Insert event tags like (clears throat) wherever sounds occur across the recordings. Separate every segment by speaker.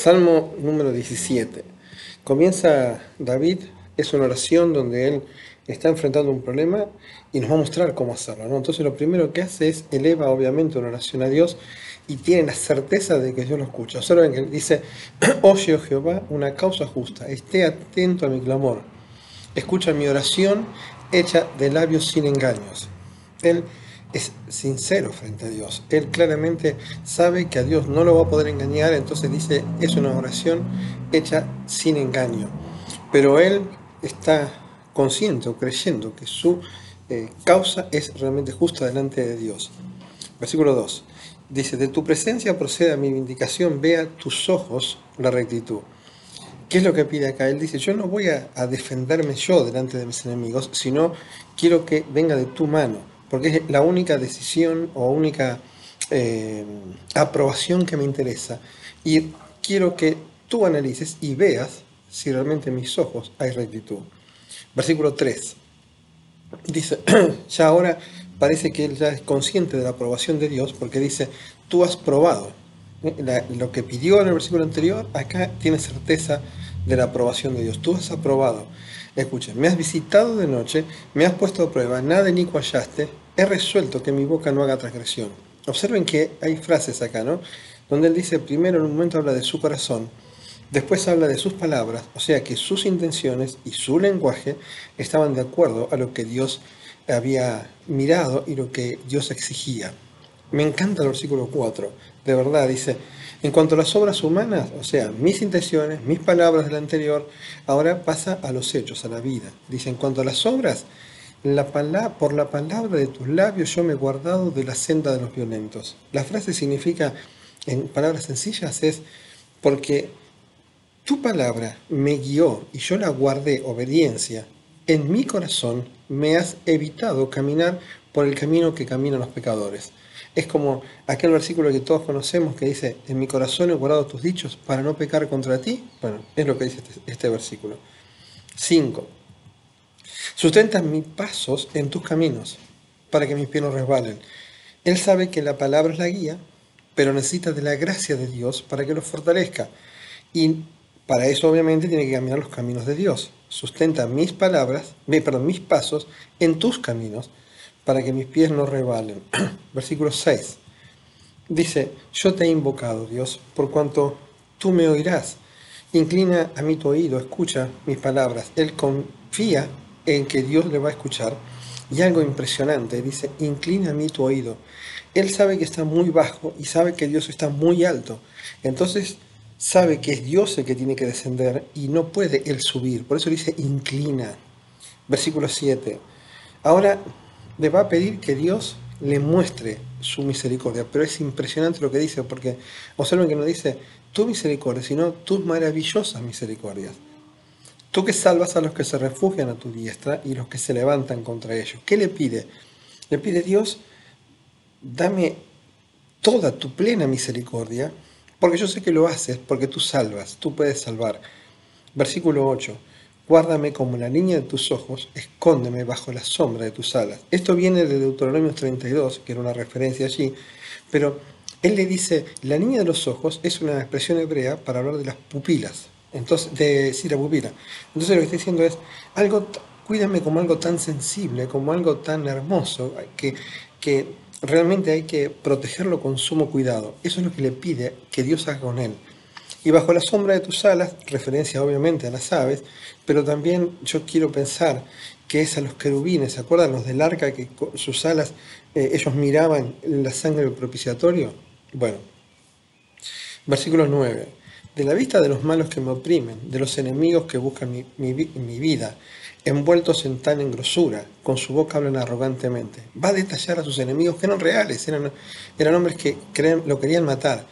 Speaker 1: Salmo número 17. Comienza David, es una oración donde él está enfrentando un problema y nos va a mostrar cómo hacerlo. ¿no? Entonces lo primero que hace es eleva obviamente una oración a Dios y tiene la certeza de que Dios lo escucha. Observen que dice, oye (clears throat) oh Jehová, una causa justa, esté atento a mi clamor, escucha mi oración hecha de labios sin engaños. Él es sincero frente a Dios. Él claramente sabe que a Dios no lo va a poder engañar, entonces dice, es una oración hecha sin engaño. Pero él está consciente o creyendo que su eh, causa es realmente justa delante de Dios. Versículo 2. Dice, de tu presencia proceda mi vindicación, vea tus ojos la rectitud. ¿Qué es lo que pide acá? Él dice, yo no voy a, a defenderme yo delante de mis enemigos, sino quiero que venga de tu mano porque es la única decisión o única eh, aprobación que me interesa. Y quiero que tú analices y veas si realmente en mis ojos hay rectitud. Versículo 3. Dice, (clears throat) ya ahora parece que él ya es consciente de la aprobación de Dios porque dice, tú has probado. ¿eh? lo que pidió en el versículo anterior, acá tiene certeza de la aprobación de Dios. Tú has aprobado. Escuchen, me has visitado de noche, me has puesto a prueba, nada ni hallaste, he resuelto que mi boca no haga transgresión. Observen que hay frases acá, ¿no? Donde él dice, primero en un momento habla de su corazón, después habla de sus palabras, o sea que sus intenciones y su lenguaje estaban de acuerdo a lo que Dios había mirado y lo que Dios exigía. Me encanta el versículo 4, de verdad, dice, en cuanto a las obras humanas, o sea, mis intenciones, mis palabras del anterior, ahora pasa a los hechos, a la vida. Dice, en cuanto a las obras, la por la palabra de tus labios yo me he guardado de la senda de los violentos. La frase significa, en palabras sencillas, es porque tu palabra me guió y yo la guardé obediencia. En mi corazón me has evitado caminar por el camino que caminan los pecadores. Es como aquel versículo que todos conocemos que dice, en mi corazón he guardado tus dichos para no pecar contra ti. Bueno, es lo que dice este, este versículo. 5. Sustenta mis pasos en tus caminos para que mis pies no resbalen. Él sabe que la palabra es la guía, pero necesita de la gracia de Dios para que lo fortalezca. Y para eso obviamente tiene que caminar los caminos de Dios. Sustenta mis palabras, perdón, mis pasos en tus caminos para que mis pies no rebalen. (clears throat) Versículo 6. Dice, yo te he invocado, Dios, por cuanto tú me oirás. Inclina a mí tu oído, escucha mis palabras. Él confía en que Dios le va a escuchar. Y algo impresionante, dice, inclina a mí tu oído. Él sabe que está muy bajo y sabe que Dios está muy alto. Entonces sabe que es Dios el que tiene que descender y no puede él subir. Por eso dice, inclina. Versículo 7. Ahora le va a pedir que Dios le muestre su misericordia. Pero es impresionante lo que dice, porque observen que no dice tu misericordia, sino tus maravillosas misericordias. Tú que salvas a los que se refugian a tu diestra y los que se levantan contra ellos. ¿Qué le pide? Le pide Dios, dame toda tu plena misericordia, porque yo sé que lo haces, porque tú salvas, tú puedes salvar. Versículo 8. Guárdame como la niña de tus ojos, escóndeme bajo la sombra de tus alas. Esto viene de Deuteronomio 32, que era una referencia allí, pero él le dice, la niña de los ojos es una expresión hebrea para hablar de las pupilas, entonces, de sí, la pupila. Entonces lo que está diciendo es, algo, cuídame como algo tan sensible, como algo tan hermoso, que, que realmente hay que protegerlo con sumo cuidado. Eso es lo que le pide que Dios haga con él. Y bajo la sombra de tus alas, referencia obviamente a las aves, pero también yo quiero pensar que es a los querubines, ¿se acuerdan los del arca que con sus alas eh, ellos miraban la sangre del propiciatorio? Bueno, versículo 9. De la vista de los malos que me oprimen, de los enemigos que buscan mi, vida, envueltos en tan engrosura, con su boca hablan arrogantemente. Va a detallar a sus enemigos que eran reales, eran, eran hombres que creen, lo querían matar,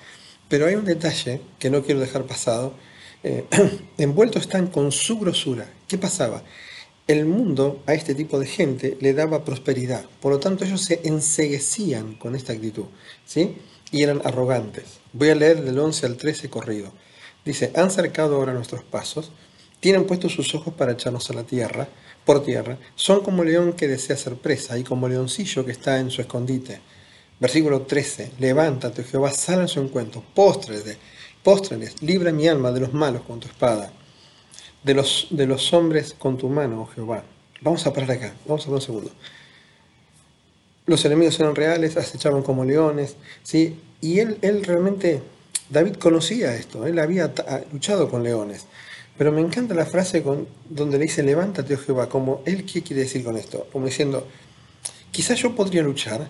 Speaker 1: pero hay un detalle que no quiero dejar pasado. Eh, (clears throat) envueltos están con su grosura. ¿Qué pasaba? El mundo a este tipo de gente le daba prosperidad. Por lo tanto, ellos se enseguecían con esta actitud. ¿sí? Y eran arrogantes. Voy a leer del 11 al 13 corrido. Dice, han cercado ahora nuestros pasos, tienen puestos sus ojos para echarnos a la tierra, por tierra, son como león que desea ser presa y como leoncillo que está en su escondite. Versículo 13. Levántate, Jehová, sal a su encuentro, póstrate, Póstrales, libra mi alma de los malos con tu espada, de los, de los hombres con tu mano, oh Jehová. Vamos a parar acá, vamos a un segundo. Los enemigos eran reales, acechaban como leones, ¿sí? Y él, él realmente, David conocía esto, él había luchado con leones. Pero me encanta la frase con, donde le dice, levántate, oh Jehová, como él, ¿qué quiere decir con esto? Como diciendo, quizás yo podría luchar,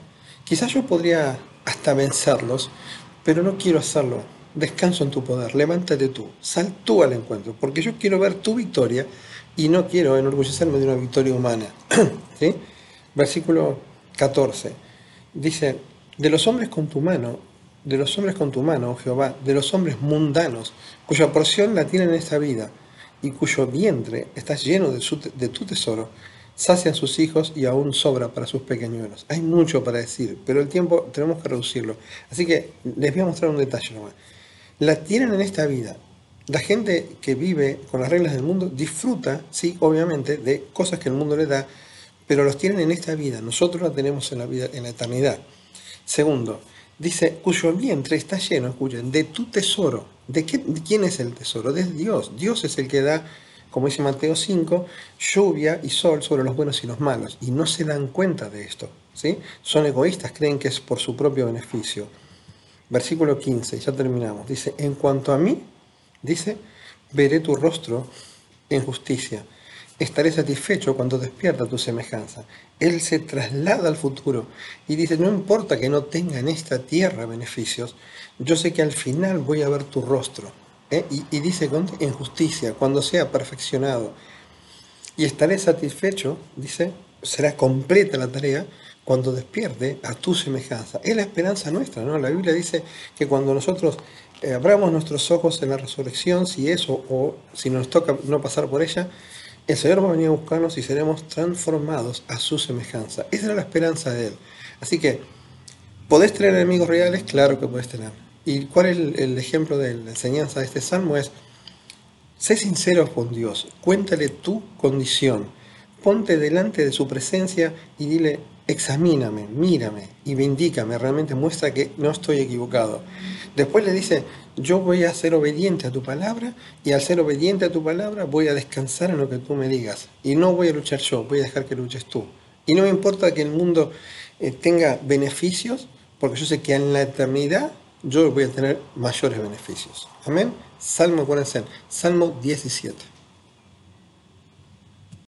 Speaker 1: quizás yo podría hasta vencerlos, pero no quiero hacerlo. Descanso en tu poder, levántate tú, sal tú al encuentro, porque yo quiero ver tu victoria y no quiero enorgullecerme de una victoria humana. (clears throat) ¿Sí? Versículo 14. Dice, de los hombres con tu mano de los hombres con tu mano, oh Jehová, de los hombres mundanos, cuya porción la tienen en esta vida, y cuyo vientre está lleno de, de tu tesoro, sacian sus hijos y aún sobra para sus pequeñuelos. Hay mucho para decir, pero el tiempo tenemos que reducirlo. Así que les voy a mostrar un detalle nomás. La tienen en esta vida. La gente que vive con las reglas del mundo disfruta, sí, obviamente, de cosas que el mundo le da, pero los tienen en esta vida. Nosotros la tenemos en la vida, en la eternidad. Segundo, Dice, cuyo vientre está lleno, escuchen, de tu tesoro. ¿De, qué, quién es el tesoro? De Dios. Dios es el que da, como dice Mateo 5, lluvia y sol sobre los buenos y los malos. Y no se dan cuenta de esto. ¿sí? Son egoístas, creen que es por su propio beneficio. Versículo 15, ya terminamos. Dice, en cuanto a mí, dice, veré tu rostro en justicia estaré satisfecho cuando despierta tu semejanza. Él se traslada al futuro y dice, no importa que no tenga en esta tierra beneficios, yo sé que al final voy a ver tu rostro. ¿Eh? Y, dice, en justicia, cuando sea perfeccionado. Y estaré satisfecho, dice, será completa la tarea cuando despierte a tu semejanza. Es la esperanza nuestra, ¿no? La Biblia dice que cuando nosotros eh, abramos nuestros ojos en la resurrección, si eso o si nos toca no pasar por ella, el Señor va a venir a buscarnos y seremos transformados a su semejanza. Esa era la esperanza de Él. Así que, ¿podés tener enemigos reales? Claro que podés tener. ¿Y cuál es el, ejemplo de la enseñanza de este salmo? Es, sé sincero con Dios, cuéntale tu condición, ponte delante de su presencia y dile, examíname, mírame y vindícame, realmente muestra que no estoy equivocado. Después le dice, yo voy a ser obediente a tu palabra y al ser obediente a tu palabra voy a descansar en lo que tú me digas. Y no voy a luchar yo, voy a dejar que luches tú. Y no me importa que el mundo eh, tenga beneficios, porque yo sé que en la eternidad yo voy a tener mayores beneficios. Amén. Salmo, acuérdense, Salmo 17.